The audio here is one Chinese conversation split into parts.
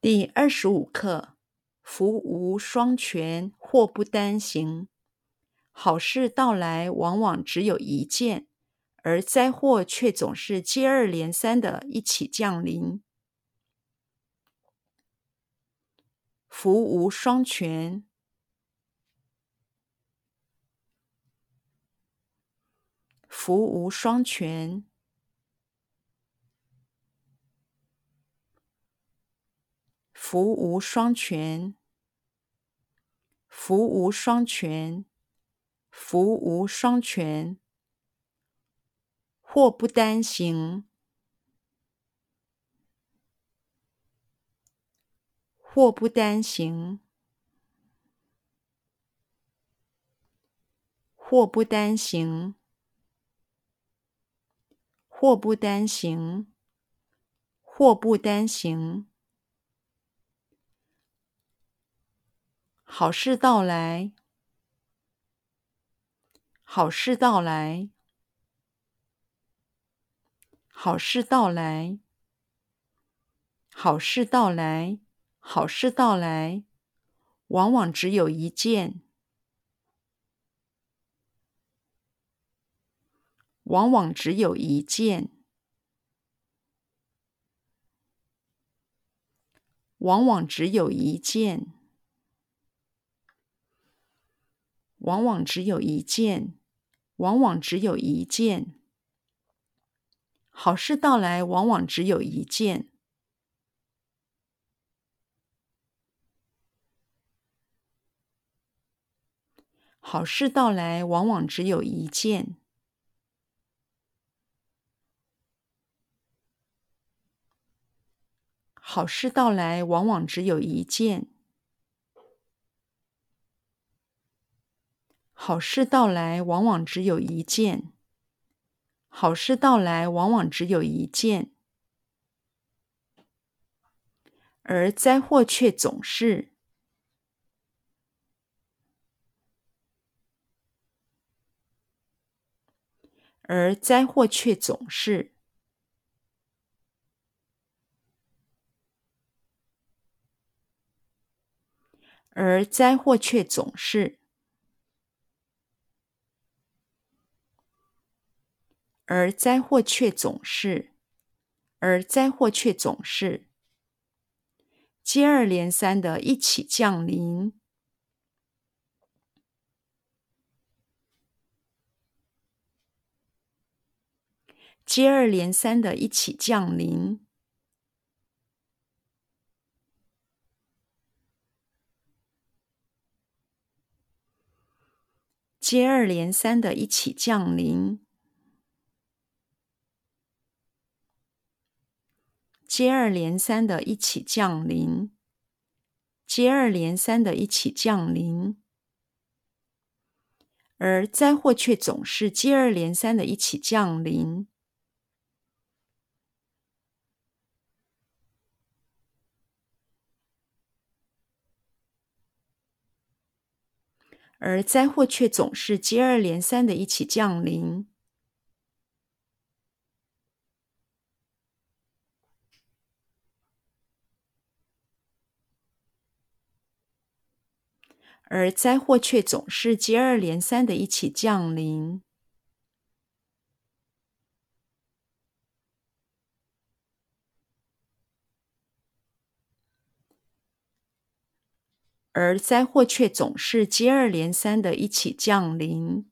第二十五课：福无双全，祸不单行。好事到来往往只有一件，而灾祸却总是接二连三的一起降临。福无双全，福无双全。福无双全，福无双全，福无双全。祸不单行，祸不单行，祸不单行，祸不单行，祸不单行。好事到来，好事到来，好事到来，好事到来，好事到来，往往只有一件，往往只有一件，往往只有一件。往往只有一件，往往只有一件。好事到来，往往只有一件。好事到来，往往只有一件。好事到来，往往只有一件。好事到来，往往只有一件。好事到来，往往只有一件，而灾祸却总是，而灾祸却总是，而灾祸却总是。而灾祸却总是，而灾祸却总是。接二连三的一起降临，接二连三的一起降临，接二连三的一起降临。接二连三的一起降临，接二连三的一起降临，而灾祸却总是接二连三的一起降临，而灾祸却总是接二连三的一起降临。而灾祸却总是接二连三的一起降临，而灾祸却总是接二连三的一起降临，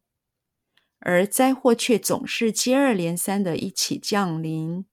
而灾祸却总是接二连三的一起降临。